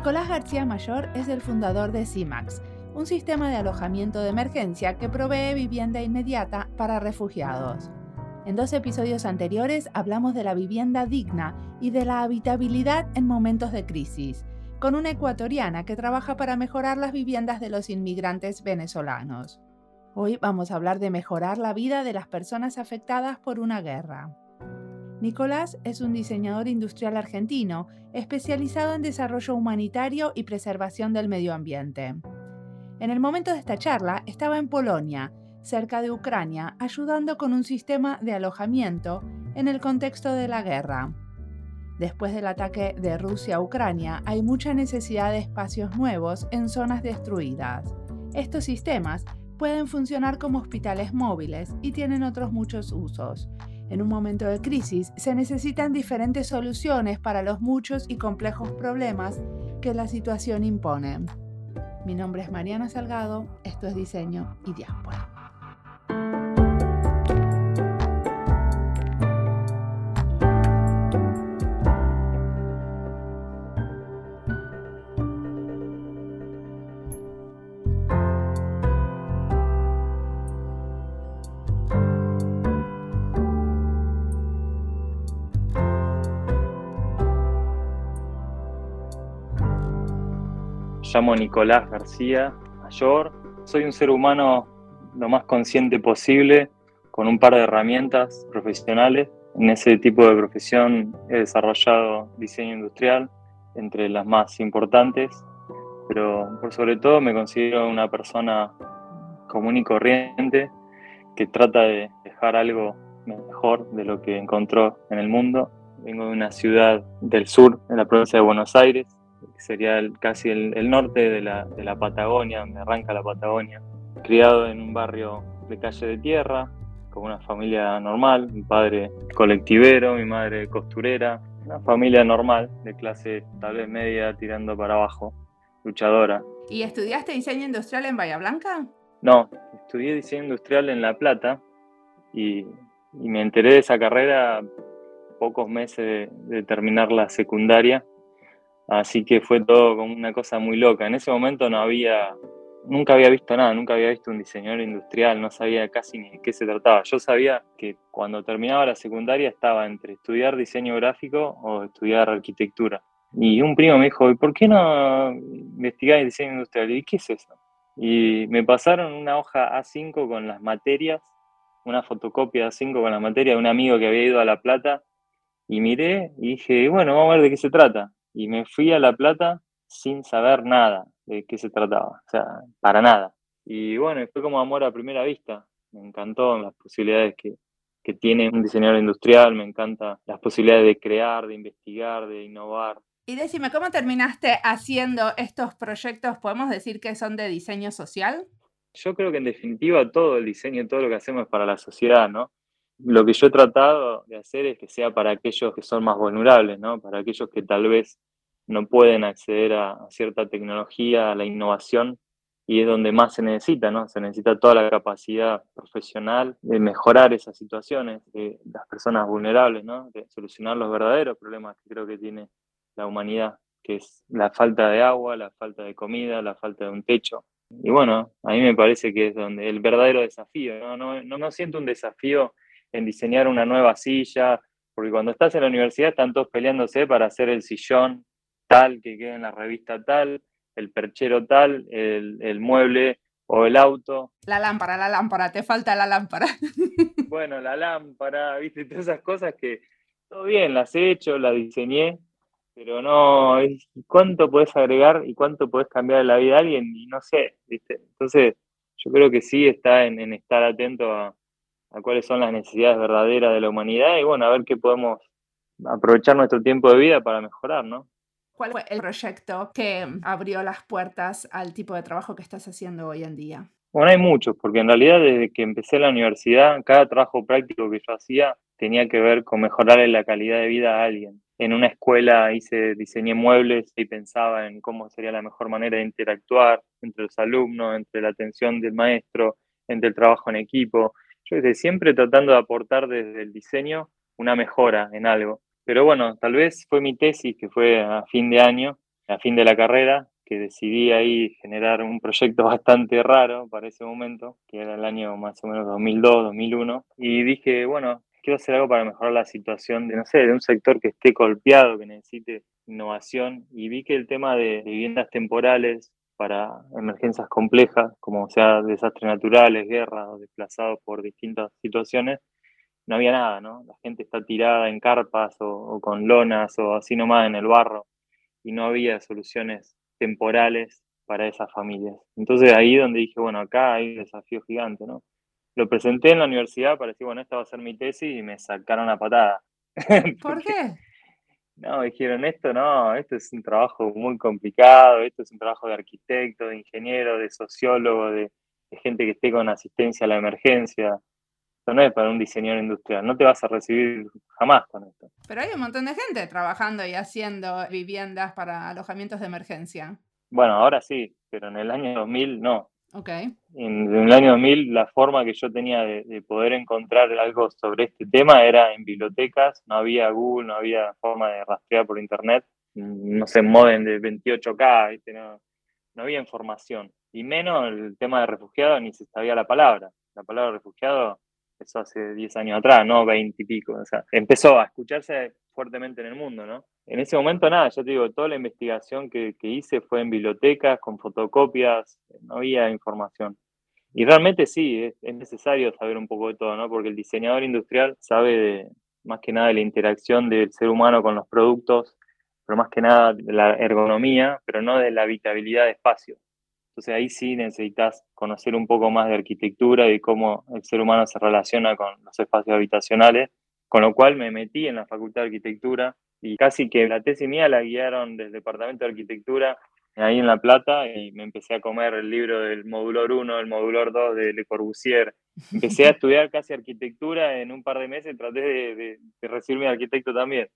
Nicolás García Mayor es el fundador de CIMAX, un sistema de alojamiento de emergencia que provee vivienda inmediata para refugiados. En dos episodios anteriores hablamos de la vivienda digna y de la habitabilidad en momentos de crisis, con una ecuatoriana que trabaja para mejorar las viviendas de los inmigrantes venezolanos. Hoy vamos a hablar de mejorar la vida de las personas afectadas por una guerra. Nicolás es un diseñador industrial argentino especializado en desarrollo humanitario y preservación del medio ambiente. En el momento de esta charla estaba en Polonia, cerca de Ucrania, ayudando con un sistema de alojamiento en el contexto de la guerra. Después del ataque de Rusia a Ucrania, hay mucha necesidad de espacios nuevos en zonas destruidas. Estos sistemas pueden funcionar como hospitales móviles y tienen otros muchos usos, en un momento de crisis se necesitan diferentes soluciones para los muchos y complejos problemas que la situación impone. Mi nombre es Mariana Salgado, esto es Diseño y Diáspora. Llamo Nicolás García Mayor. Soy un ser humano lo más consciente posible, con un par de herramientas profesionales. En ese tipo de profesión he desarrollado diseño industrial, entre las más importantes, pero por sobre todo me considero una persona común y corriente que trata de dejar algo mejor de lo que encontró en el mundo. Vengo de una ciudad del sur, en la provincia de Buenos Aires, sería casi el, norte de la, de la, Patagonia, donde arranca la Patagonia. Criado en un barrio de calle de tierra, con una familia normal, mi padre colectivero, mi madre costurera, una familia normal, de clase tal vez media tirando para abajo, luchadora. ¿Y estudiaste diseño industrial en Bahía Blanca? No, estudié diseño industrial en La Plata y, y me enteré de esa carrera pocos meses de terminar la secundaria Así que fue todo como una cosa muy loca. En ese momento no había, nunca había visto nada, nunca había visto un diseñador industrial, no sabía casi ni de qué se trataba. Yo sabía que cuando terminaba la secundaria estaba entre estudiar diseño gráfico o estudiar arquitectura. Y un primo me dijo, ¿y por qué no investigáis diseño industrial? ¿Y qué es eso? Y me pasaron una hoja A5 con las materias, una fotocopia A5 con las materias de un amigo que había ido a La Plata, y miré y dije, bueno, vamos a ver de qué se trata y me fui a La Plata sin saber nada de qué se trataba, o sea, para nada. Y bueno, fue como amor a primera vista, me encantó las posibilidades que, que tiene un diseñador industrial, me encanta las posibilidades de crear, de investigar, de innovar. Y decime, ¿cómo terminaste haciendo estos proyectos? ¿Podemos decir que son de diseño social? Yo creo que en definitiva todo el diseño, todo lo que hacemos es para la sociedad, ¿no? Lo que yo he tratado de hacer es que sea para aquellos que son más vulnerables, ¿no? para aquellos que tal vez no pueden acceder a, cierta tecnología, a la innovación, y es donde más se necesita, ¿no? Se necesita toda la capacidad profesional de mejorar esas situaciones de las personas vulnerables, ¿no? De solucionar los verdaderos problemas que creo que tiene la humanidad, que es la falta de agua, la falta de comida, la falta de un techo. Y bueno, a mí me parece que es donde el verdadero desafío, ¿no? No, no, no siento un desafío en diseñar una nueva silla, porque cuando estás en la universidad están todos peleándose para hacer el sillón tal que quede en la revista tal, el perchero tal, el, mueble o el auto. La lámpara, la lámpara, te falta la lámpara. Bueno, la lámpara, viste, todas esas cosas que todo bien, las he hecho, las diseñé, pero no, ¿cuánto puedes agregar y cuánto puedes cambiar la vida de alguien? Y no sé, viste. Entonces, yo creo que sí está en estar atento a, a cuáles son las necesidades verdaderas de la humanidad y bueno, a ver qué podemos aprovechar nuestro tiempo de vida para mejorar, ¿no? ¿Cuál fue el proyecto que abrió las puertas al tipo de trabajo que estás haciendo hoy en día? Bueno, hay muchos, porque en realidad desde que empecé la universidad, cada trabajo práctico que yo hacía tenía que ver con mejorarle la calidad de vida a alguien. En una escuela hice, diseñé muebles y pensaba en cómo sería la mejor manera de interactuar entre los alumnos, entre la atención del maestro, entre el trabajo en equipo yo desde siempre tratando de aportar desde el diseño una mejora en algo. Pero bueno, tal vez fue mi tesis, que fue a fin de año, a fin de la carrera, que decidí ahí generar un proyecto bastante raro para ese momento, que era el año más o menos 2002, 2001, y dije, bueno, quiero hacer algo para mejorar la situación de, no sé, de un sector que esté golpeado, que necesite innovación, y vi que el tema de viviendas temporales para emergencias complejas, como sea desastres naturales, guerras o desplazados por distintas situaciones, no había nada, ¿no? La gente está tirada en carpas o, con lonas o así nomás en el barro y no había soluciones temporales para esas familias. Entonces ahí donde dije, bueno, acá hay un desafío gigante, ¿no? Lo presenté en la universidad para decir, bueno, esta va a ser mi tesis y me sacaron a patada. ¿Por qué? No, dijeron esto, no, esto es un trabajo muy complicado, esto es un trabajo de arquitecto, de ingeniero, de sociólogo, de, de gente que esté con asistencia a la emergencia no es para un diseñador industrial, no te vas a recibir jamás con esto. Pero hay un montón de gente trabajando y haciendo viviendas para alojamientos de emergencia. Bueno, ahora sí, pero en el año 2000 no. Ok. En, el año 2000 la forma que yo tenía de, poder encontrar algo sobre este tema era en bibliotecas, no había Google, no había forma de rastrear por internet, no se mueven de 28K, No, no había información. Y menos el tema de refugiado, ni se sabía la palabra. La palabra refugiado empezó hace 10 años atrás, no 20 y pico. O sea, empezó a escucharse fuertemente en el mundo, ¿no? En ese momento nada, yo te digo, toda la investigación que, hice fue en bibliotecas, con fotocopias, no había información. Y realmente sí, es, necesario saber un poco de todo, ¿no? Porque el diseñador industrial sabe más que nada de la interacción del ser humano con los productos, pero más que nada de la ergonomía, pero no de la habitabilidad de espacio. Entonces ahí sí necesitas conocer un poco más de arquitectura y cómo el ser humano se relaciona con los espacios habitacionales, con lo cual me metí en la Facultad de Arquitectura y casi que la tesis mía la guiaron del Departamento de Arquitectura ahí en La Plata y me empecé a comer el libro del módulo 1, el módulo 2 de Le Corbusier. Empecé a estudiar casi arquitectura en un par de meses, traté de, de, recibirme de arquitecto también.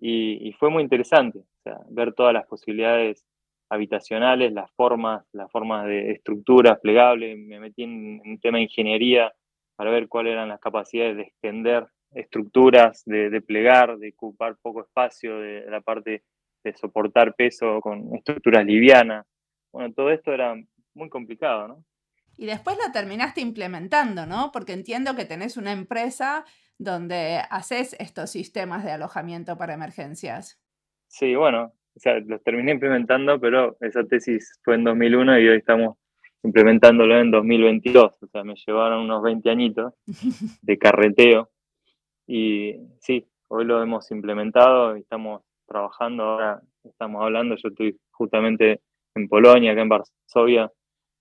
Y, y, fue muy interesante o sea, ver todas las posibilidades habitacionales, las formas, las formas de estructuras plegables, me metí en un tema de ingeniería para ver cuáles eran las capacidades de extender estructuras, de, plegar, de ocupar poco espacio, de, la parte de soportar peso con estructuras livianas. Bueno, todo esto era muy complicado, ¿no? Y después lo terminaste implementando, ¿no? Porque entiendo que tenés una empresa donde haces estos sistemas de alojamiento para emergencias. Sí, bueno, o sea, los terminé implementando, pero esa tesis fue en 2001 y hoy estamos implementándolo en 2022. O sea, me llevaron unos 20 añitos de carreteo. Y sí, hoy lo hemos implementado y estamos trabajando. Ahora estamos hablando, yo estoy justamente en Polonia, acá en Varsovia,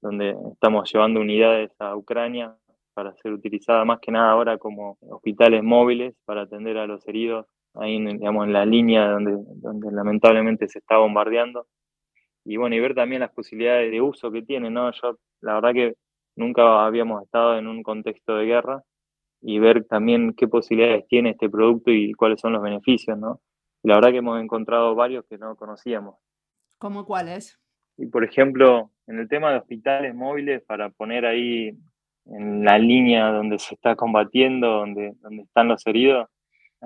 donde estamos llevando unidades a Ucrania para ser utilizadas más que nada ahora como hospitales móviles para atender a los heridos ahí en, digamos, en la línea donde, donde lamentablemente se está bombardeando. Y bueno, y ver también las posibilidades de uso que tiene, ¿no? Yo, la verdad que nunca habíamos estado en un contexto de guerra y ver también qué posibilidades tiene este producto y cuáles son los beneficios, ¿no? la verdad que hemos encontrado varios que no conocíamos. ¿Cómo cuáles? Y por ejemplo, en el tema de hospitales móviles, para poner ahí en la línea donde se está combatiendo, donde, donde están los heridos,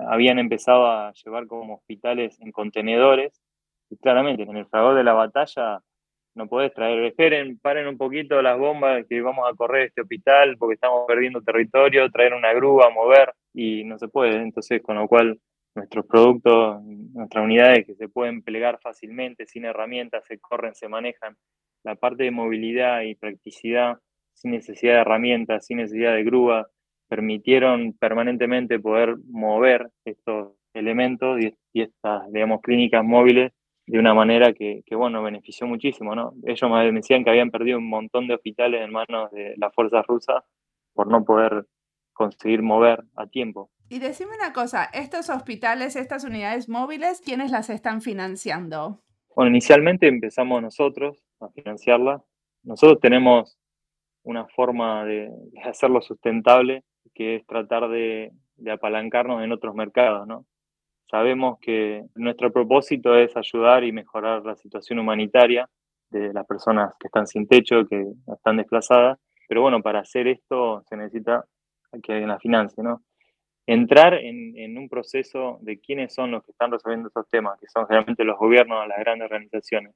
habían empezado a llevar como hospitales en contenedores. Y claramente, en el fragor de la batalla no podés traer, esperen, paren un poquito las bombas que vamos a correr este hospital porque estamos perdiendo territorio, traer una grúa, mover, y no se puede. Entonces, con lo cual, nuestros productos, nuestras unidades que se pueden plegar fácilmente, sin herramientas, se corren, se manejan. La parte de movilidad y practicidad, sin necesidad de herramientas, sin necesidad de grúa, permitieron permanentemente poder mover estos elementos y, estas, digamos, clínicas móviles de una manera que, bueno, benefició muchísimo, ¿no? Ellos me decían que habían perdido un montón de hospitales en manos de las fuerzas rusas por no poder conseguir mover a tiempo. Y decime una cosa, estos hospitales, estas unidades móviles, ¿quiénes las están financiando? Bueno, inicialmente empezamos nosotros a financiarlas. Nosotros tenemos una forma de hacerlo sustentable que es tratar de, apalancarnos en otros mercados, ¿no? Sabemos que nuestro propósito es ayudar y mejorar la situación humanitaria de las personas que están sin techo, que están desplazadas, pero bueno, para hacer esto se necesita que alguien la financie, ¿no? entrar en, un proceso de quiénes son los que están resolviendo esos temas, que son generalmente los gobiernos, las grandes organizaciones,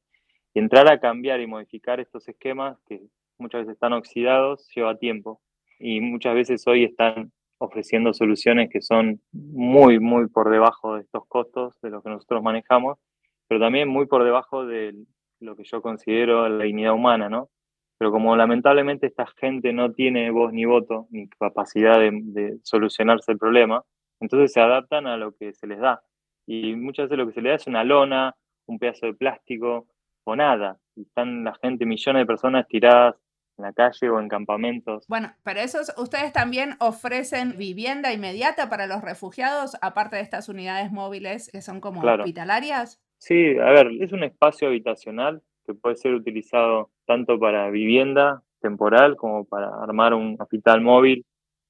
y entrar a cambiar y modificar estos esquemas que muchas veces están oxidados, lleva tiempo. Y muchas veces hoy están ofreciendo soluciones que son muy, muy por debajo de estos costos de los que nosotros manejamos, pero también muy por debajo de lo que yo considero la dignidad humana, ¿no? Pero como lamentablemente esta gente no tiene voz ni voto, ni capacidad de, solucionarse el problema, entonces se adaptan a lo que se les da. Y muchas veces lo que se les da es una lona, un pedazo de plástico o nada. Y están la gente, millones de personas tiradas la calle o en campamentos. Bueno, pero esos, ustedes también ofrecen vivienda inmediata para los refugiados, aparte de estas unidades móviles que son como hospitalarias. Sí, a ver, es un espacio habitacional que puede ser utilizado tanto para vivienda temporal como para armar un hospital móvil,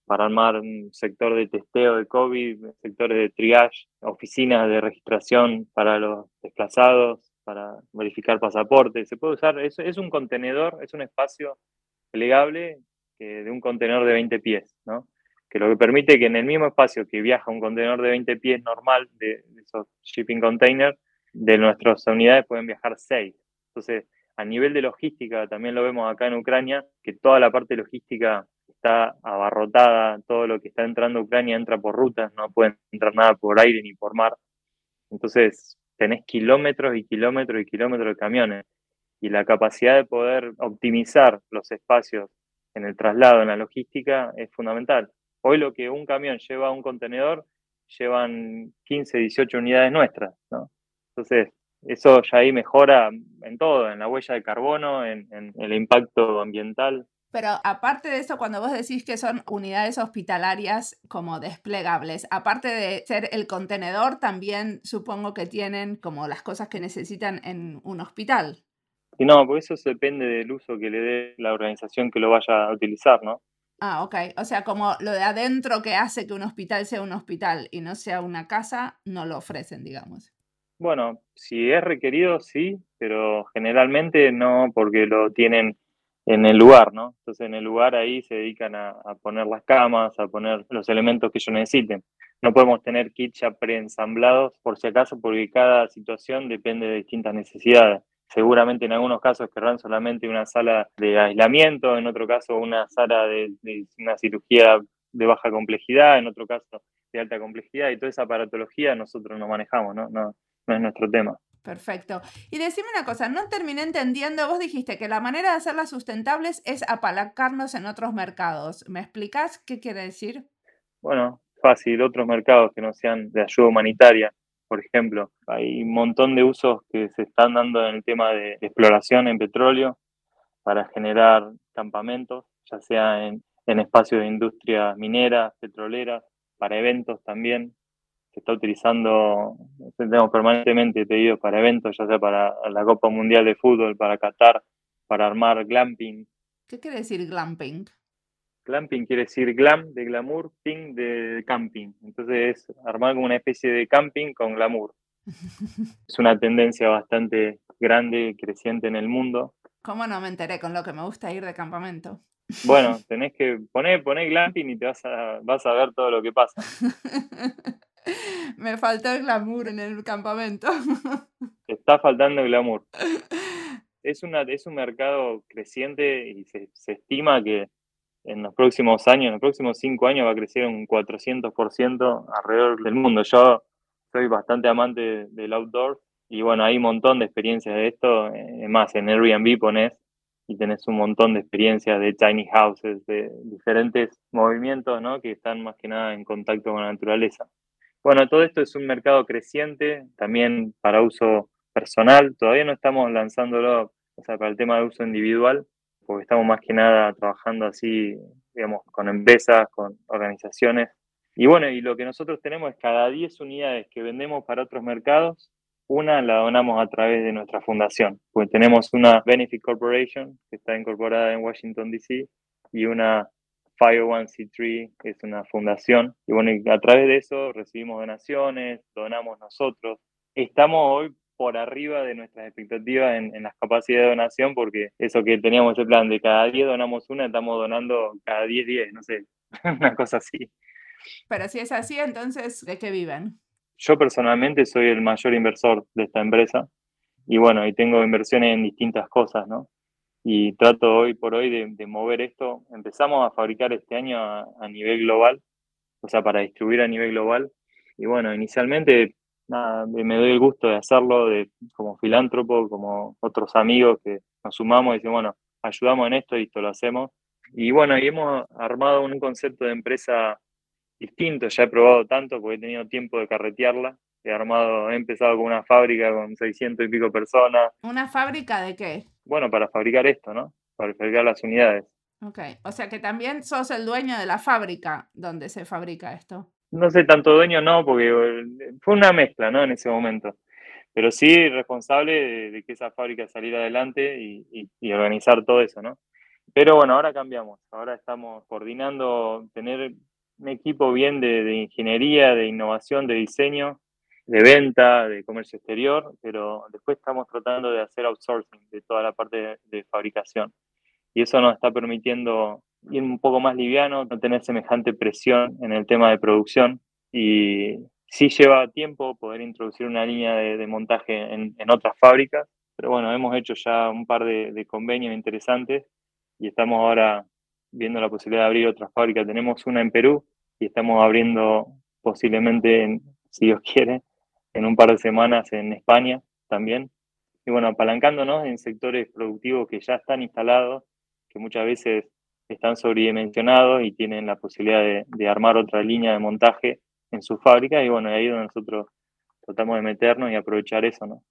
para armar un sector de testeo de COVID, sectores de triage, oficinas de registración para los desplazados, para verificar pasaportes. Se puede usar, es, es un contenedor, es un espacio plegable de un contenedor de 20 pies, ¿no? que lo que permite que en el mismo espacio que viaja un contenedor de 20 pies normal de, de esos shipping containers, de nuestras unidades pueden viajar 6. Entonces, a nivel de logística, también lo vemos acá en Ucrania, que toda la parte logística está abarrotada, todo lo que está entrando a Ucrania entra por rutas, no pueden entrar nada por aire ni por mar. Entonces, tenés kilómetros y kilómetros y kilómetros de camiones. Y la capacidad de poder optimizar los espacios en el traslado, en la logística, es fundamental. Hoy lo que un camión lleva a un contenedor, llevan 15, 18 unidades nuestras, ¿no? Entonces, eso ya ahí mejora en todo, en la huella de carbono, en, el impacto ambiental. Pero aparte de eso, cuando vos decís que son unidades hospitalarias como desplegables, aparte de ser el contenedor, también supongo que tienen como las cosas que necesitan en un hospital. Y no, porque eso depende del uso que le dé la organización que lo vaya a utilizar, ¿no? Ah, ok. O sea, como lo de adentro que hace que un hospital sea un hospital y no sea una casa, no lo ofrecen, digamos. Bueno, si es requerido, sí, pero generalmente no porque lo tienen en el lugar, ¿no? Entonces en el lugar ahí se dedican a, poner las camas, a poner los elementos que ellos necesiten. No podemos tener kits ya preensamblados por si acaso porque cada situación depende de distintas necesidades. Seguramente en algunos casos querrán solamente una sala de aislamiento, en otro caso una sala de, una cirugía de baja complejidad, en otro caso de alta complejidad y toda esa aparatología nosotros no manejamos, no no es nuestro tema. Perfecto. Y decime una cosa, no terminé entendiendo, vos dijiste que la manera de hacerlas sustentables es apalancarnos en otros mercados. ¿Me explicás qué quiere decir? Bueno, fácil, otros mercados que no sean de ayuda humanitaria, por ejemplo. Hay un montón de usos que se están dando en el tema de exploración en petróleo para generar campamentos, ya sea en, en espacios de industria minera, petrolera, para eventos también, se está utilizando, tenemos permanentemente pedidos para eventos, ya sea para la Copa Mundial de Fútbol, para Qatar, para armar glamping. ¿Qué quiere decir glamping? Glamping quiere decir glam de glamour, ping de camping. Entonces es armar como una especie de camping con glamour. es una tendencia bastante grande y creciente en el mundo. ¿Cómo no me enteré con lo que me gusta ir de campamento? Bueno, tenés que poner, poner glamping y te vas a, vas a ver todo lo que pasa. Me falta el glamour en el campamento. Está faltando el glamour. Es, una, es un mercado creciente y se, estima que en los próximos años, en los próximos cinco años va a crecer un 400% alrededor del mundo. Yo soy bastante amante del outdoor y bueno, hay un montón de experiencias de esto. Es más, en Airbnb pones y tenés un montón de experiencias de tiny houses, de diferentes movimientos ¿no? que están más que nada en contacto con la naturaleza. Bueno, todo esto es un mercado creciente, también para uso personal. Todavía no estamos lanzándolo, o sea, para el tema de uso individual, porque estamos más que nada trabajando así, digamos, con empresas, con organizaciones. Y bueno, y lo que nosotros tenemos es cada 10 unidades que vendemos para otros mercados, una la donamos a través de nuestra fundación, pues tenemos una Benefit Corporation que está incorporada en Washington, D.C. y una 501c3 es una fundación y bueno, a través de eso recibimos donaciones, donamos nosotros. Estamos hoy por arriba de nuestras expectativas en, las capacidades de donación porque eso que teníamos ese plan de cada 10 donamos una, estamos donando cada 10, 10, no sé, una cosa así. Pero si es así, entonces, ¿de qué viven? Yo personalmente soy el mayor inversor de esta empresa y bueno, y tengo inversiones en distintas cosas, ¿no? Y trato hoy por hoy de, mover esto. Empezamos a fabricar este año a, nivel global, o sea, para distribuir a nivel global. Y bueno, inicialmente nada, me doy el gusto de hacerlo de, como filántropo, como otros amigos que nos sumamos y decimos, bueno, ayudamos en esto y esto lo hacemos. Y bueno, y hemos armado un concepto de empresa distinto, ya he probado tanto porque he tenido tiempo de carretearla. He armado, he empezado con una fábrica con 600 y pico personas. ¿Una fábrica de qué? Bueno, para fabricar esto, ¿no? Para fabricar las unidades. Ok, o sea que también sos el dueño de la fábrica donde se fabrica esto. No sé, tanto dueño no, porque eh, fue una mezcla, ¿no? En ese momento. Pero sí responsable de, que esa fábrica saliera adelante y, y organizar todo eso, ¿no? Pero bueno, ahora cambiamos. Ahora estamos coordinando, tener un equipo bien de, ingeniería, de innovación, de diseño, de venta, de comercio exterior, pero después estamos tratando de hacer outsourcing de toda la parte de, fabricación. Y eso nos está permitiendo ir un poco más liviano, no tener semejante presión en el tema de producción. Y sí lleva tiempo poder introducir una línea de, montaje en, otras fábricas, pero bueno, hemos hecho ya un par de, convenios interesantes y estamos ahora viendo la posibilidad de abrir otras fábricas. Tenemos una en Perú y estamos abriendo posiblemente, si Dios quiere, en un par de semanas en España también. Y bueno, apalancándonos en sectores productivos que ya están instalados, que muchas veces están sobredimensionados y tienen la posibilidad de, armar otra línea de montaje en su fábrica. Y bueno, ahí es donde nosotros tratamos de meternos y aprovechar eso, ¿no?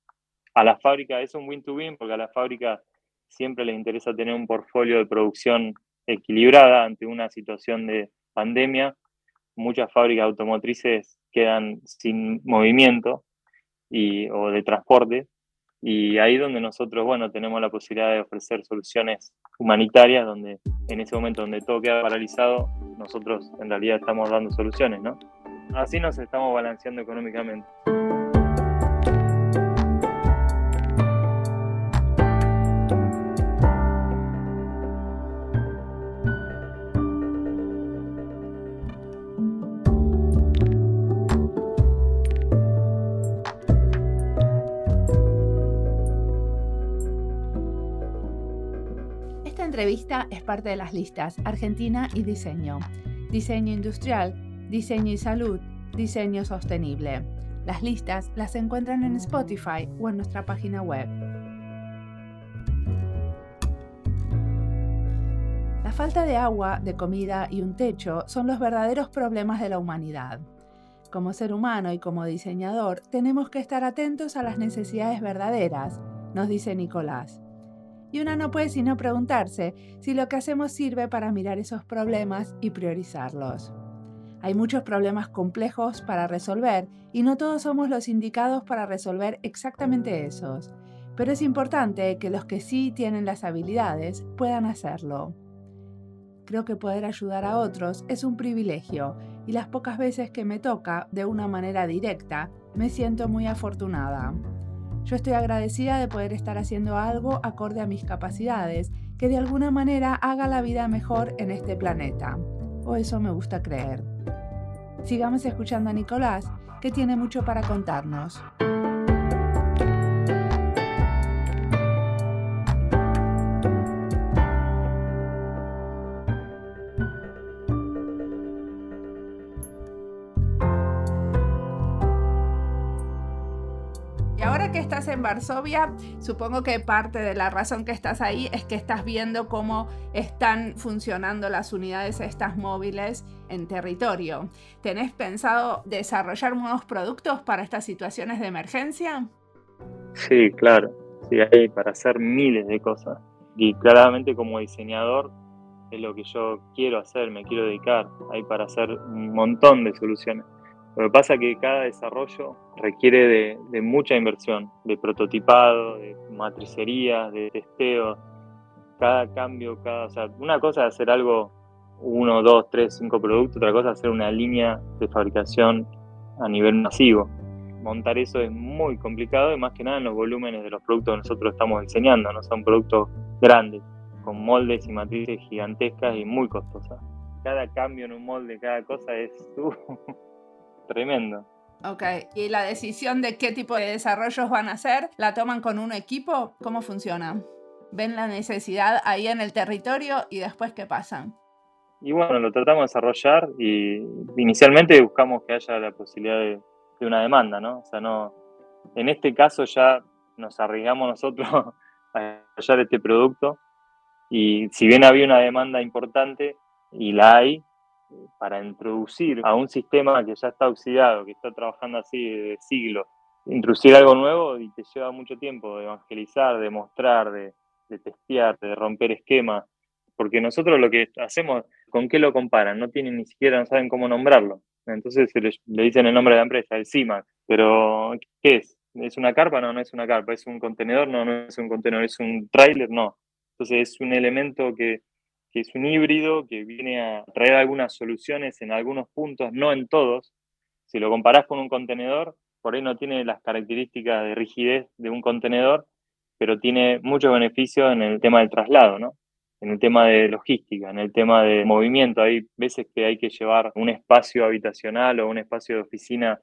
A la fábrica es un win-to-win, porque a la fábrica siempre les interesa tener un portfolio de producción equilibrada ante una situación de pandemia. Muchas fábricas automotrices quedan sin movimiento y, o de transporte y ahí donde nosotros, bueno, tenemos la posibilidad de ofrecer soluciones humanitarias, donde en ese momento donde todo queda paralizado, nosotros en realidad estamos dando soluciones, ¿no? Así nos estamos balanceando económicamente. Entrevista es parte de las listas Argentina y Diseño, Diseño Industrial, Diseño y Salud, Diseño Sostenible. Las listas las encuentran en Spotify o en nuestra página web. La falta de agua, de comida y un techo son los verdaderos problemas de la humanidad. Como ser humano y como diseñador, tenemos que estar atentos a las necesidades verdaderas, nos dice Nicolás y una no puede sino preguntarse si lo que hacemos sirve para mirar esos problemas y priorizarlos. Hay muchos problemas complejos para resolver y no todos somos los indicados para resolver exactamente esos, pero es importante que los que sí tienen las habilidades puedan hacerlo. Creo que poder ayudar a otros es un privilegio y las pocas veces que me toca de una manera directa me siento muy afortunada. Yo estoy agradecida de poder estar haciendo algo acorde a mis capacidades, que de alguna manera haga la vida mejor en este planeta. O eso me gusta creer. Sigamos escuchando a Nicolás, que tiene mucho para contarnos. En Varsovia, supongo que parte de la razón que estás ahí es que estás viendo cómo están funcionando las unidades estas móviles en territorio. ¿Tenés pensado desarrollar nuevos productos para estas situaciones de emergencia? Sí, claro. Sí, hay para hacer miles de cosas. Y claramente como diseñador es lo que yo quiero hacer, me quiero dedicar. Hay para hacer un montón de soluciones. Lo que pasa es que cada desarrollo requiere de, mucha inversión, de prototipado, de matricería, de testeo, cada cambio, cada, o sea, una cosa es hacer algo, uno, dos, tres, cinco productos, otra cosa es hacer una línea de fabricación a nivel masivo. Montar eso es muy complicado y más que nada en los volúmenes de los productos que nosotros estamos diseñando, no son productos grandes, con moldes y matrices gigantescas y muy costosas. cada cambio en un molde, cada cosa es uh, tremendo. Ok, ¿y la decisión de qué tipo de desarrollos van a hacer, la toman con un equipo? ¿Cómo funciona? ¿Ven la necesidad ahí en el territorio y después qué pasa? Y bueno, lo tratamos de desarrollar y inicialmente buscamos que haya la posibilidad de, de una demanda, ¿no? O sea, no, en este caso ya nos arriesgamos nosotros a desarrollar este producto y si bien había una demanda importante y la hay, para introducir a un sistema que ya está oxidado, que está trabajando así de siglos, introducir algo nuevo y te lleva mucho tiempo de evangelizar, de mostrar, de, testear, de romper esquemas, porque nosotros lo que hacemos, ¿con qué lo comparan? No tienen ni siquiera, no saben cómo nombrarlo. Entonces le, le dicen el nombre de la empresa, el CIMAC, pero ¿qué es? ¿Es una carpa? No, no es una carpa. ¿Es un contenedor? No, no es un contenedor. ¿Es un tráiler? No. Entonces es un elemento que que es un híbrido que viene a traer algunas soluciones en algunos puntos, no en todos. Si lo comparás con un contenedor, por ahí no tiene las características de rigidez de un contenedor, pero tiene muchos beneficios en el tema del traslado, ¿no? En el tema de logística, en el tema de movimiento. Hay veces que hay que llevar un espacio habitacional o un espacio de oficina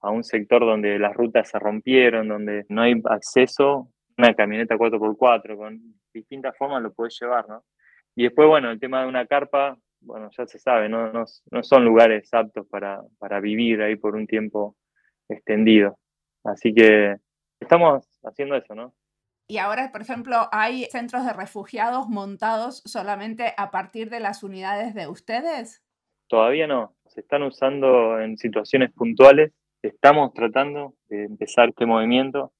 a un sector donde las rutas se rompieron, donde no hay acceso, una camioneta 4x4, con distintas formas lo puedes llevar, ¿no? Y después, bueno, el tema de una carpa, bueno, ya se sabe, no, no, son lugares aptos para, para, vivir ahí por un tiempo extendido. Así que estamos haciendo eso, ¿no? Y ahora, por ejemplo, hay centros de refugiados montados solamente a partir de las unidades de ustedes. Todavía no, se están usando en situaciones puntuales. Estamos tratando de empezar este movimiento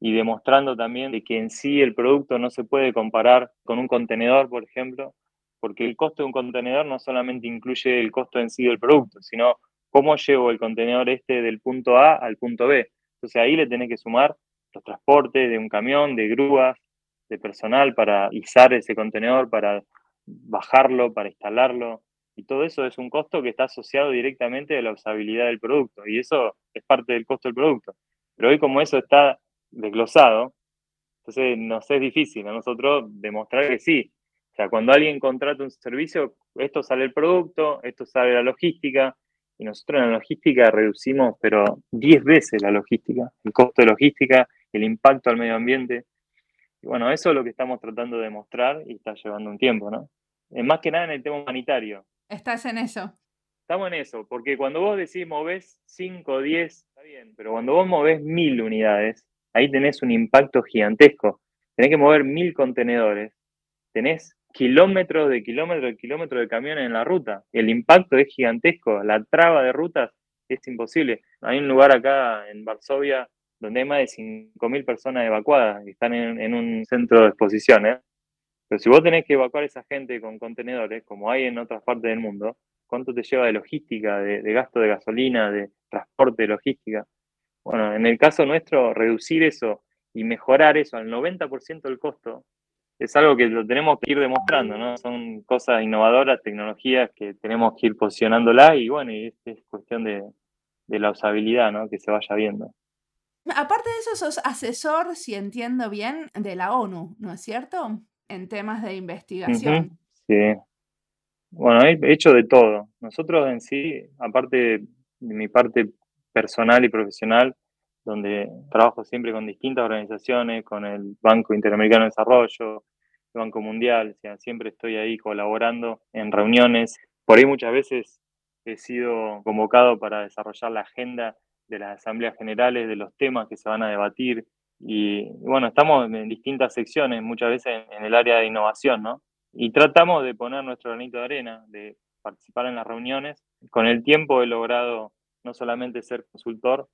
y demostrando también de que en sí el producto no se puede comparar con un contenedor, por ejemplo, porque el costo de un contenedor no solamente incluye el costo en sí del producto, sino cómo llevo el contenedor este del punto A al punto B. Entonces ahí le tenés que sumar los transportes de un camión, de grúas, de personal para izar ese contenedor, para bajarlo, para instalarlo. Y todo eso es un costo que está asociado directamente a la usabilidad del producto. Y eso es parte del costo del producto. Pero hoy como eso está desglosado, entonces nos es difícil a nosotros demostrar que sí. O sea, cuando alguien contrata un servicio, esto sale el producto, esto sale la logística, y nosotros en la logística reducimos, pero 10 veces la logística, el costo de logística, el impacto al medio ambiente. Y bueno, eso es lo que estamos tratando de demostrar y está llevando un tiempo, ¿no? Más que nada en el tema humanitario. ¿Estás en eso? Estamos en eso, porque cuando vos decís movés 5, 10, está bien, pero cuando vos movés mil unidades, ahí tenés un impacto gigantesco. Tenés que mover mil contenedores, tenés kilómetros de kilómetros de kilómetros de camiones en la ruta. El impacto es gigantesco, la traba de rutas es imposible. Hay un lugar acá en Varsovia donde hay más de 5.000 personas evacuadas y están en, un centro de exposición. ¿eh? Pero si vos tenés que evacuar a esa gente con contenedores, como hay en otras partes del mundo, ¿cuánto te lleva de logística, de, de gasto de gasolina, de transporte, de logística? Bueno, en el caso nuestro, reducir eso y mejorar eso al 90% del costo es algo que lo tenemos que ir demostrando, ¿no? Son cosas innovadoras, tecnologías que tenemos que ir posicionándola y bueno, y es, cuestión de, la usabilidad, ¿no? Que se vaya viendo. Aparte de eso, sos asesor, si entiendo bien, de la ONU, ¿no es cierto? En temas de investigación. sí. Bueno, he hecho de todo. Nosotros en sí, aparte de mi parte personal y profesional, donde trabajo siempre con distintas organizaciones, con el Banco Interamericano de Desarrollo, el Banco Mundial, siempre estoy ahí colaborando en reuniones. Por ahí muchas veces he sido convocado para desarrollar la agenda de las asambleas generales, de los temas que se van a debatir. Y bueno, estamos en distintas secciones, muchas veces en, el área de innovación, ¿no? Y tratamos de poner nuestro granito de arena, de participar en las reuniones. Con el tiempo he logrado no solamente ser consultor,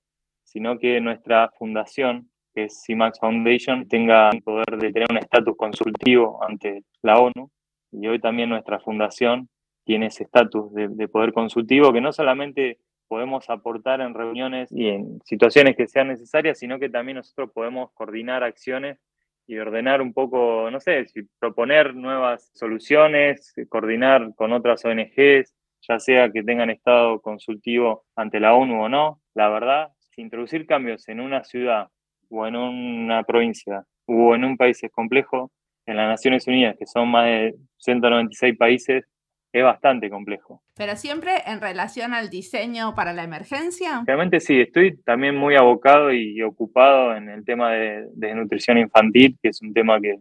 sino que nuestra fundación, que es CIMAX Foundation, tenga el poder de tener un estatus consultivo ante la ONU. Y hoy también nuestra fundación tiene ese estatus de, poder consultivo que no solamente podemos aportar en reuniones y en situaciones que sean necesarias, sino que también nosotros podemos coordinar acciones y ordenar un poco, no sé, proponer nuevas soluciones, coordinar con otras ONGs, ya sea que tengan estado consultivo ante la ONU o no. La verdad, si introducir cambios en una ciudad o en una provincia o en un país es complejo, en las Naciones Unidas, que son más de 196 países, es bastante complejo. Pero siempre en relación al diseño para la emergencia. Realmente sí, estoy también muy abocado y ocupado en el tema de, nutrición infantil, que es un tema que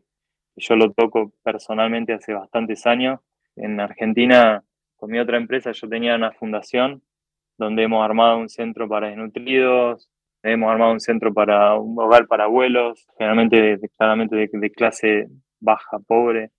yo lo toco personalmente hace bastantes años. En Argentina, con mi otra empresa, yo tenía una fundación donde hemos armado un centro para desnutridos, hemos armado un centro para un hogar para abuelos, generalmente claramente de clase baja, pobre,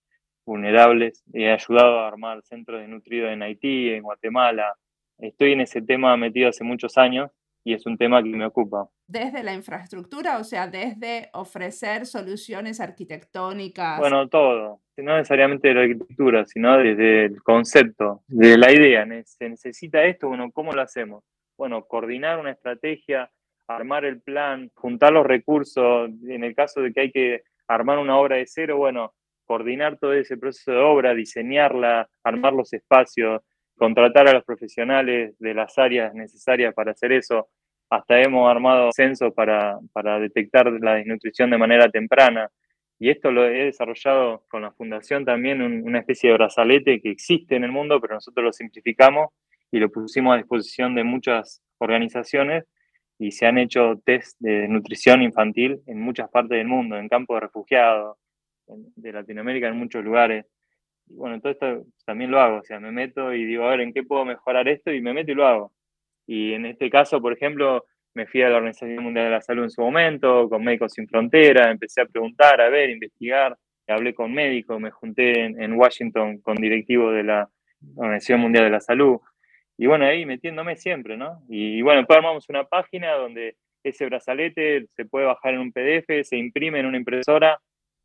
vulnerables. He ayudado a armar centros de nutridos en Haití, en Guatemala. Estoy en ese tema metido hace muchos años y es un tema que me ocupa. Desde la infraestructura, o sea, desde ofrecer soluciones arquitectónicas. Bueno, todo. No necesariamente de la arquitectura, sino desde el concepto, de la idea. Se necesita esto, bueno, ¿cómo lo hacemos? Bueno, coordinar una estrategia, armar el plan, juntar los recursos. En el caso de que hay que armar una obra de cero, bueno, coordinar todo ese proceso de obra, diseñarla, armar los espacios, contratar a los profesionales de las áreas necesarias para hacer eso. Hasta hemos armado censos para, para detectar la desnutrición de manera temprana. Y esto lo he desarrollado con la fundación también, una especie de brazalete que existe en el mundo, pero nosotros lo simplificamos y lo pusimos a disposición de muchas organizaciones y se han hecho test de nutrición infantil en muchas partes del mundo, en campos de refugiados, de Latinoamérica en muchos lugares. Y bueno, todo esto también lo hago, o sea, me meto y digo, a ver, ¿en qué puedo mejorar esto? Y me meto y lo hago. Y en este caso, por ejemplo, me fui a la Organización Mundial de la Salud en su momento, con Médicos Sin Fronteras, empecé a preguntar, a ver, investigar, hablé con médicos, me junté en, Washington con directivos de la Organización Mundial de la Salud. Y bueno, ahí metiéndome siempre, ¿no? Y, y bueno, después armamos una página donde ese brazalete se puede bajar en un PDF, se imprime en una impresora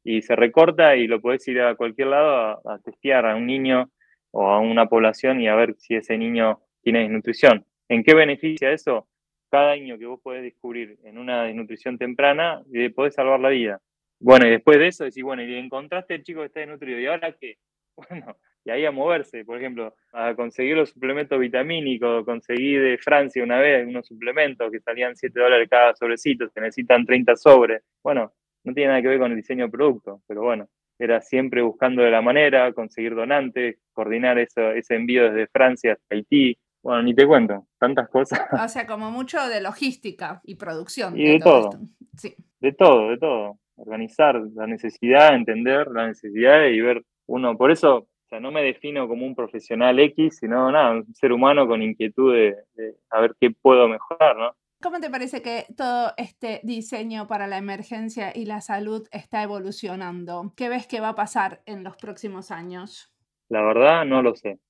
y se recorta y lo podés ir a cualquier lado a, testear a un niño o a una población y a ver si ese niño tiene desnutrición. ¿En qué beneficia eso? Cada año que vos podés descubrir en una desnutrición temprana, y podés salvar la vida. Bueno, y después de eso decís, bueno, y encontraste el chico que está desnutrido, ¿y ahora qué? Bueno, y ahí a moverse, por ejemplo, a conseguir los suplementos vitamínicos, conseguí de Francia una vez unos suplementos que salían 7 dólares cada sobrecito, se necesitan 30 sobres. Bueno, no tiene nada que ver con el diseño de producto, pero bueno, era siempre buscando de la manera, conseguir donantes, coordinar eso, ese envío desde Francia hasta Haití. Bueno, ni te cuento, tantas cosas. O sea, como mucho de logística y producción. Y de, todo. Sí. De todo, de todo. Organizar la necesidad, entender la necesidad y ver uno. Por eso, o sea, no me defino como un profesional X, sino nada, un ser humano con inquietud de, de a ver qué puedo mejorar, ¿no? ¿Cómo te parece que todo este diseño para la emergencia y la salud está evolucionando? ¿Qué ves que va a pasar en los próximos años? La verdad no lo sé.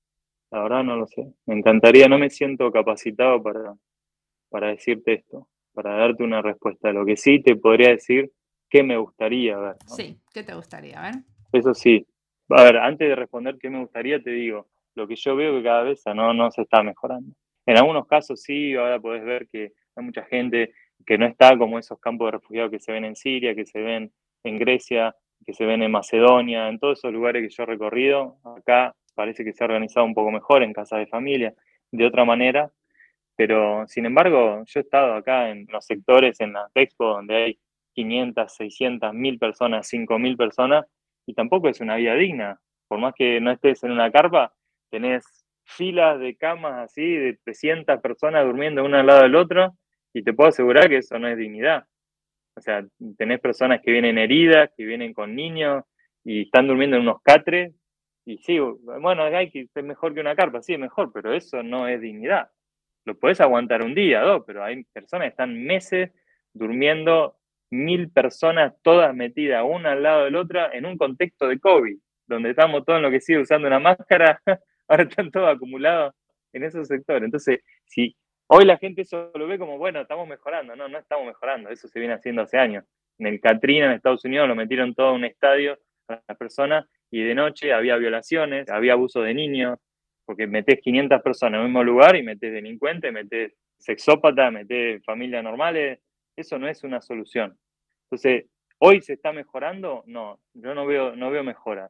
La verdad no lo sé. Me encantaría, no me siento capacitado para, para decirte esto, para darte una respuesta. Lo que sí te podría decir, ¿qué me gustaría ver? Sí, ¿qué te gustaría ver? Eso sí. A ver, antes de responder qué me gustaría, te digo, lo que yo veo que cada vez no, no se está mejorando. En algunos casos sí, ahora podés ver que mucha gente que no está como esos campos de refugiados que se ven en Siria, que se ven en Grecia, que se ven en Macedonia, en todos esos lugares que yo he recorrido. Acá parece que se ha organizado un poco mejor en casas de familia, de otra manera. Pero, sin embargo, yo he estado acá en los sectores, en la Expo, donde hay 500, 600, 1000 personas, 5000 personas, y tampoco es una vida digna. Por más que no estés en una carpa, tenés filas de camas así, de 300 personas durmiendo una al lado del otro, y te puedo asegurar que eso no es dignidad. O sea, tenés personas que vienen heridas, que vienen con niños, y están durmiendo en unos catres, y sí, bueno, que es mejor que una carpa, sí, es mejor, pero eso no es dignidad. Lo puedes aguantar un día, dos, pero hay personas que están meses durmiendo mil personas todas metidas una al lado de la otra en un contexto de COVID, donde estamos todos enloquecidos usando una máscara ahora están todos acumulados en esos sectores. Entonces, si hoy la gente eso lo ve como, bueno, estamos mejorando, no, no estamos mejorando, eso se viene haciendo hace años. En el Katrina, en Estados Unidos, lo metieron todo a un estadio a las personas y de noche había violaciones, había abuso de niños, porque metés 500 personas en el mismo lugar y metés delincuentes, metés sexópatas, metés familias normales, eso no es una solución. Entonces, ¿hoy se está mejorando? No, yo no veo, no veo mejora,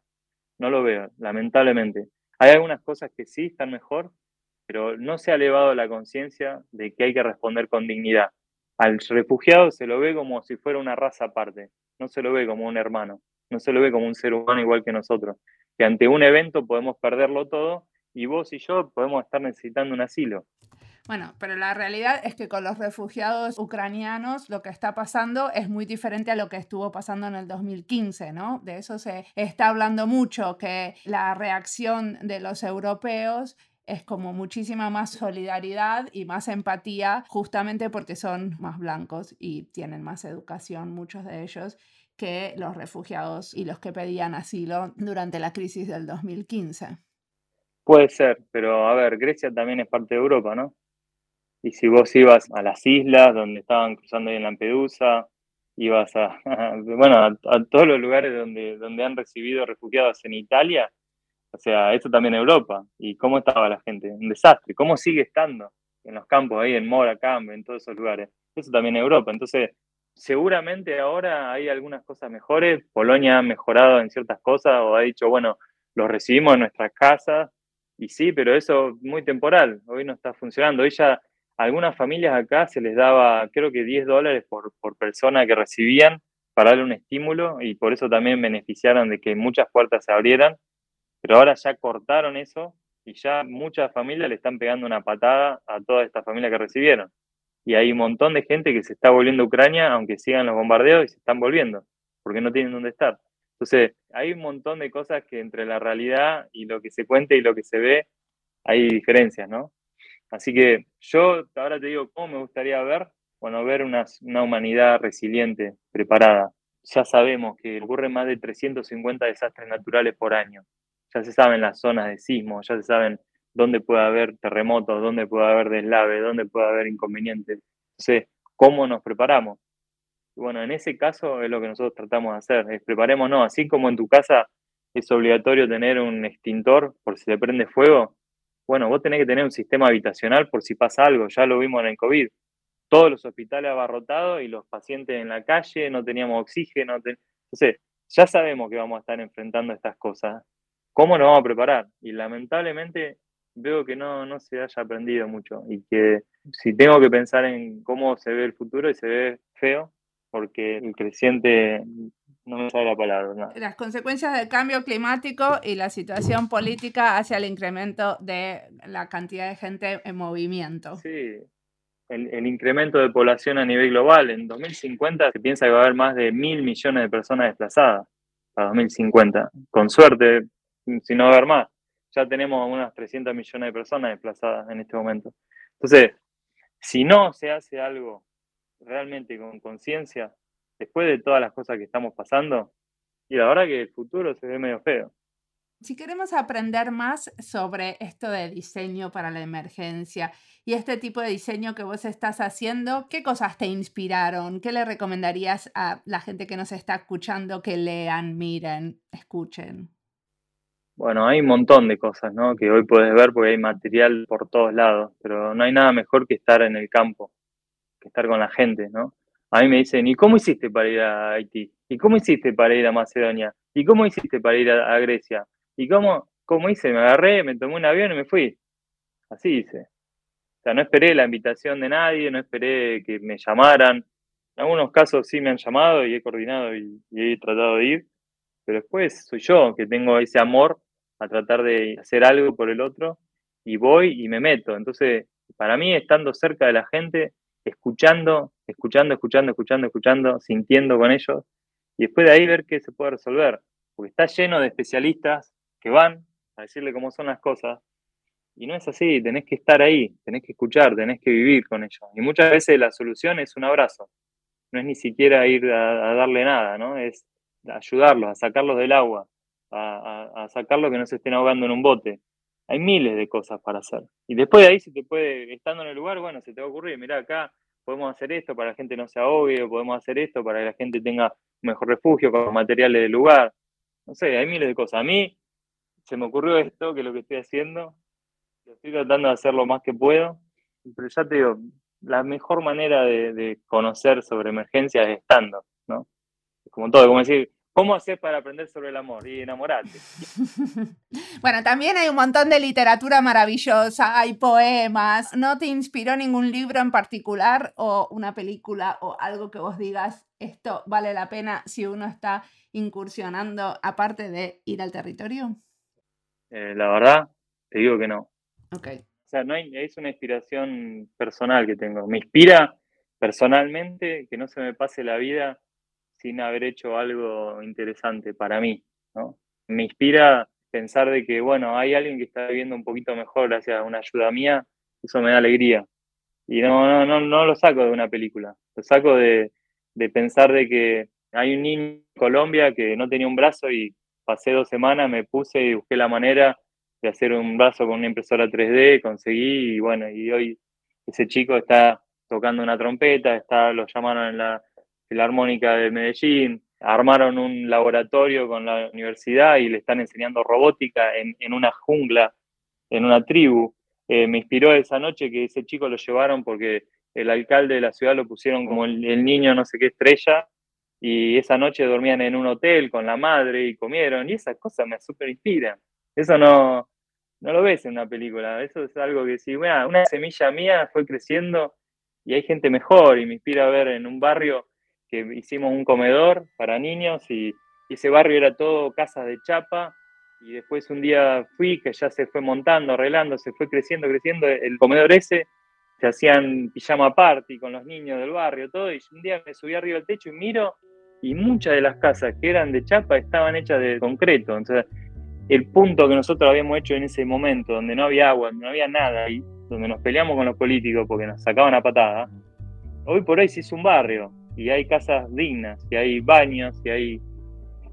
no lo veo, lamentablemente. Hay algunas cosas que sí están mejor, pero no se ha elevado la conciencia de que hay que responder con dignidad. Al refugiado se lo ve como si fuera una raza aparte, no se lo ve como un hermano, no se lo ve como un ser humano igual que nosotros, que ante un evento podemos perderlo todo y vos y yo podemos estar necesitando un asilo. Bueno, pero la realidad es que con los refugiados ucranianos lo que está pasando es muy diferente a lo que estuvo pasando en el 2015, ¿no? De eso se está hablando mucho, que la reacción de los europeos es como muchísima más solidaridad y más empatía, justamente porque son más blancos y tienen más educación, muchos de ellos, que los refugiados y los que pedían asilo durante la crisis del 2015. Puede ser, pero a ver, Grecia también es parte de Europa, ¿no? Y si vos ibas a las islas donde estaban cruzando en Lampedusa, ibas a, bueno, a, todos los lugares donde, donde han recibido refugiados en Italia, o sea, eso también Europa. ¿Y cómo estaba la gente? Un desastre. ¿Cómo sigue estando en los campos ahí, en Mora, Camp, en todos esos lugares? Eso también Europa. Entonces, seguramente ahora hay algunas cosas mejores. Polonia ha mejorado en ciertas cosas o ha dicho, bueno, los recibimos en nuestras casas. Y sí, pero eso es muy temporal. Hoy no está funcionando. Hoy ya algunas familias acá se les daba, creo que 10 dólares por, por persona que recibían para darle un estímulo y por eso también beneficiaron de que muchas puertas se abrieran, pero ahora ya cortaron eso y ya muchas familias le están pegando una patada a todas estas familias que recibieron. Y hay un montón de gente que se está volviendo a Ucrania, aunque sigan los bombardeos, y se están volviendo, porque no tienen dónde estar. Entonces, hay un montón de cosas que entre la realidad y lo que se cuenta y lo que se ve, hay diferencias, ¿no? Así que yo ahora te digo, ¿cómo me gustaría ver? Bueno, ver una, humanidad resiliente, preparada. Ya sabemos que ocurren más de 350 desastres naturales por año. Ya se saben las zonas de sismo, ya se saben dónde puede haber terremotos, dónde puede haber deslave, dónde puede haber inconvenientes. Entonces, ¿cómo nos preparamos? bueno, en ese caso es lo que nosotros tratamos de hacer, es preparémonos, así como en tu casa es obligatorio tener un extintor por si le prende fuego, bueno, vos tenés que tener un sistema habitacional por si pasa algo, ya lo vimos en el COVID. Todos los hospitales abarrotados y los pacientes en la calle, no teníamos oxígeno. Entonces, ya sabemos que vamos a estar enfrentando estas cosas. ¿Cómo nos vamos a preparar? Y lamentablemente veo que no, no se haya aprendido mucho y que si tengo que pensar en cómo se ve el futuro y se ve feo, porque el creciente no me sale la palabra. Las consecuencias del cambio climático y la situación política hacia el incremento de la cantidad de gente en movimiento. Sí, el, incremento de población a nivel global. En 2050 se piensa que va a haber más de mil millones de personas desplazadas para 2050. Con suerte, si no haber más. Ya tenemos unas 300 millones de personas desplazadas en este momento. Entonces, si no se hace algo realmente con conciencia, después de todas las cosas que estamos pasando, y la verdad que el futuro se ve medio feo. Si queremos aprender más sobre esto de diseño para la emergencia y este tipo de diseño que vos estás haciendo, ¿qué cosas te inspiraron? ¿Qué le recomendarías a la gente que nos está escuchando que lean, miren, escuchen? Bueno, hay un montón de cosas, ¿no? Que hoy puedes ver porque hay material por todos lados, pero no hay nada mejor que estar en el campo, que estar con la gente, ¿no? a mí me dicen, ¿y cómo hiciste para ir a Haití? ¿Y cómo hiciste para ir a Macedonia? ¿Y cómo hiciste para ir a, Grecia? ¿Y cómo, cómo hice? Me agarré, me tomé un avión y me fui. Así hice. O sea, no esperé la invitación de nadie, no esperé que me llamaran. En algunos casos sí me han llamado y he coordinado y, y he tratado de ir, pero después soy yo que tengo ese amor a tratar de hacer algo por el otro y voy y me meto. Entonces, para mí, estando cerca de la gente, escuchando, escuchando, escuchando, escuchando, escuchando, sintiendo con ellos, y después de ahí ver qué se puede resolver, porque está lleno de especialistas que van a decirle cómo son las cosas, y no es así, tenés que estar ahí, tenés que escuchar, tenés que vivir con ellos. Y muchas veces la solución es un abrazo, no es ni siquiera ir a, darle nada, ¿no? Es ayudarlos, a sacarlos del agua, a, a, sacarlos que no se estén ahogando en un bote. Hay miles de cosas para hacer. Y después de ahí se te puede, estando en el lugar, bueno, se te va a ocurrir, mira, acá podemos hacer esto para que la gente no se ahogue, o podemos hacer esto para que la gente tenga un mejor refugio con materiales del lugar. No sé, hay miles de cosas. A mí se me ocurrió esto, que es lo que estoy haciendo, estoy tratando de hacer lo más que puedo, pero ya te digo, la mejor manera de, conocer sobre emergencias es estando, ¿no? Como todo, como decir, ¿Cómo hacer para aprender sobre el amor y enamorarte? bueno, también hay un montón de literatura maravillosa, hay poemas. ¿No te inspiró ningún libro en particular o una película o algo que vos digas, esto vale la pena si uno está incursionando aparte de ir al territorio? Eh, la verdad, te digo que no. Ok. O sea, no hay, es una inspiración personal que tengo. Me inspira personalmente que no se me pase la vida sin haber hecho algo interesante para mí, ¿no? Me inspira pensar de que, bueno, hay alguien que está viviendo un poquito mejor gracias a una ayuda mía, eso me da alegría. Y no, no, no, no lo saco de una película, lo saco de, de pensar de que hay un niño en Colombia que no tenía un brazo y pasé dos semanas, me puse y busqué la manera de hacer un brazo con una impresora 3D, conseguí y bueno, y hoy ese chico está tocando una trompeta, está, lo llamaron en la Filarmónica de Medellín, armaron un laboratorio con la universidad y le están enseñando robótica en, en una jungla, en una tribu. Eh, me inspiró esa noche que ese chico lo llevaron porque el alcalde de la ciudad lo pusieron como el, el niño no sé qué estrella y esa noche dormían en un hotel con la madre y comieron y esas cosas me súper inspiran. Eso no, no lo ves en una película, eso es algo que si una semilla mía fue creciendo y hay gente mejor y me inspira ver en un barrio que hicimos un comedor para niños y, ese barrio era todo casas de chapa. Y después un día fui que ya se fue montando, arreglando, se fue creciendo, creciendo el comedor ese, se hacían pijama party con los niños del barrio, todo, y un día me subí arriba del techo y miro y muchas de las casas que eran de chapa estaban hechas de concreto. Entonces, el punto que nosotros habíamos hecho en ese momento, donde no había agua, no había nada, y donde nos peleamos con los políticos porque nos sacaban a patada, hoy por hoy sí es un barrio, y hay casas dignas, y hay baños, y hay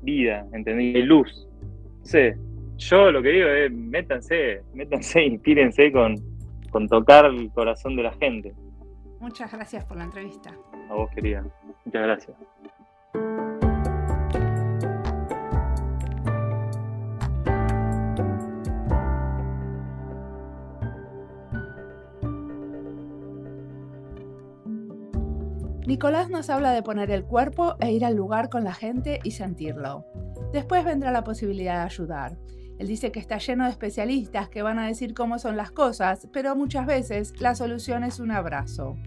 vida, ¿entendí? Y luz. sé yo lo que digo es, métanse, métanse, inspírense con, con tocar el corazón de la gente. Muchas gracias por la entrevista. A vos, querida. Muchas gracias. Nicolás nos habla de poner el cuerpo e ir al lugar con la gente y sentirlo. Después vendrá la posibilidad de ayudar. Él dice que está lleno de especialistas que van a decir cómo son las cosas, pero muchas veces la solución es un abrazo.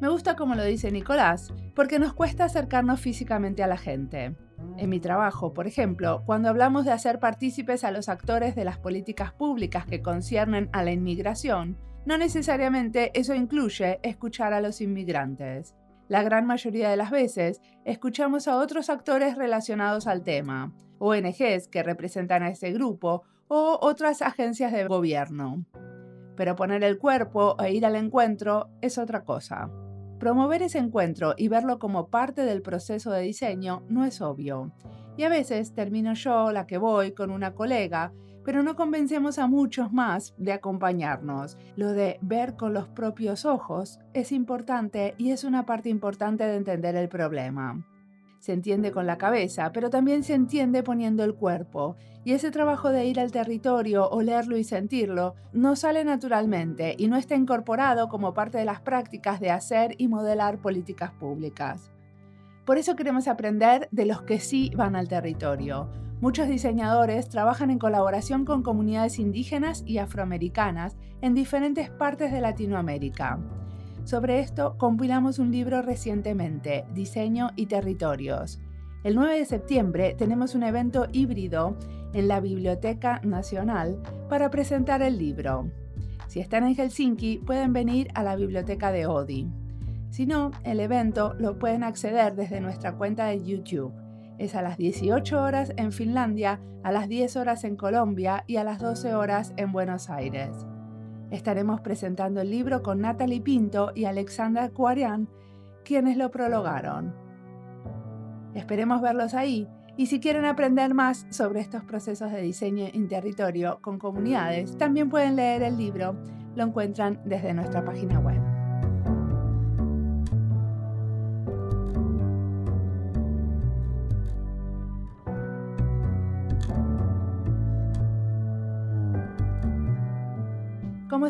Me gusta como lo dice Nicolás, porque nos cuesta acercarnos físicamente a la gente. En mi trabajo, por ejemplo, cuando hablamos de hacer partícipes a los actores de las políticas públicas que conciernen a la inmigración, no necesariamente eso incluye escuchar a los inmigrantes. La gran mayoría de las veces escuchamos a otros actores relacionados al tema, ONGs que representan a ese grupo o otras agencias de gobierno. Pero poner el cuerpo e ir al encuentro es otra cosa. Promover ese encuentro y verlo como parte del proceso de diseño no es obvio. Y a veces termino yo, la que voy, con una colega pero no convencemos a muchos más de acompañarnos. Lo de ver con los propios ojos es importante y es una parte importante de entender el problema. Se entiende con la cabeza, pero también se entiende poniendo el cuerpo. Y ese trabajo de ir al territorio, olerlo y sentirlo, no sale naturalmente y no está incorporado como parte de las prácticas de hacer y modelar políticas públicas. Por eso queremos aprender de los que sí van al territorio, Muchos diseñadores trabajan en colaboración con comunidades indígenas y afroamericanas en diferentes partes de Latinoamérica. Sobre esto compilamos un libro recientemente, Diseño y Territorios. El 9 de septiembre tenemos un evento híbrido en la Biblioteca Nacional para presentar el libro. Si están en Helsinki, pueden venir a la biblioteca de Odi. Si no, el evento lo pueden acceder desde nuestra cuenta de YouTube es a las 18 horas en Finlandia, a las 10 horas en Colombia y a las 12 horas en Buenos Aires. Estaremos presentando el libro con Natalie Pinto y Alexandra Cuarian, quienes lo prologaron. Esperemos verlos ahí y si quieren aprender más sobre estos procesos de diseño en territorio con comunidades, también pueden leer el libro. Lo encuentran desde nuestra página web.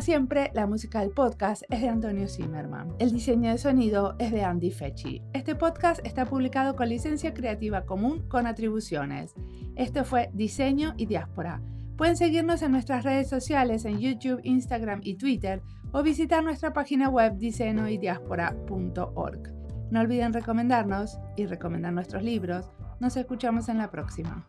Siempre, la música del podcast es de Antonio Zimmerman. El diseño de sonido es de Andy Fechi. Este podcast está publicado con licencia creativa común con atribuciones. Esto fue Diseño y Diáspora. Pueden seguirnos en nuestras redes sociales en YouTube, Instagram y Twitter o visitar nuestra página web diseñoydiaspora.org. No olviden recomendarnos y recomendar nuestros libros. Nos escuchamos en la próxima.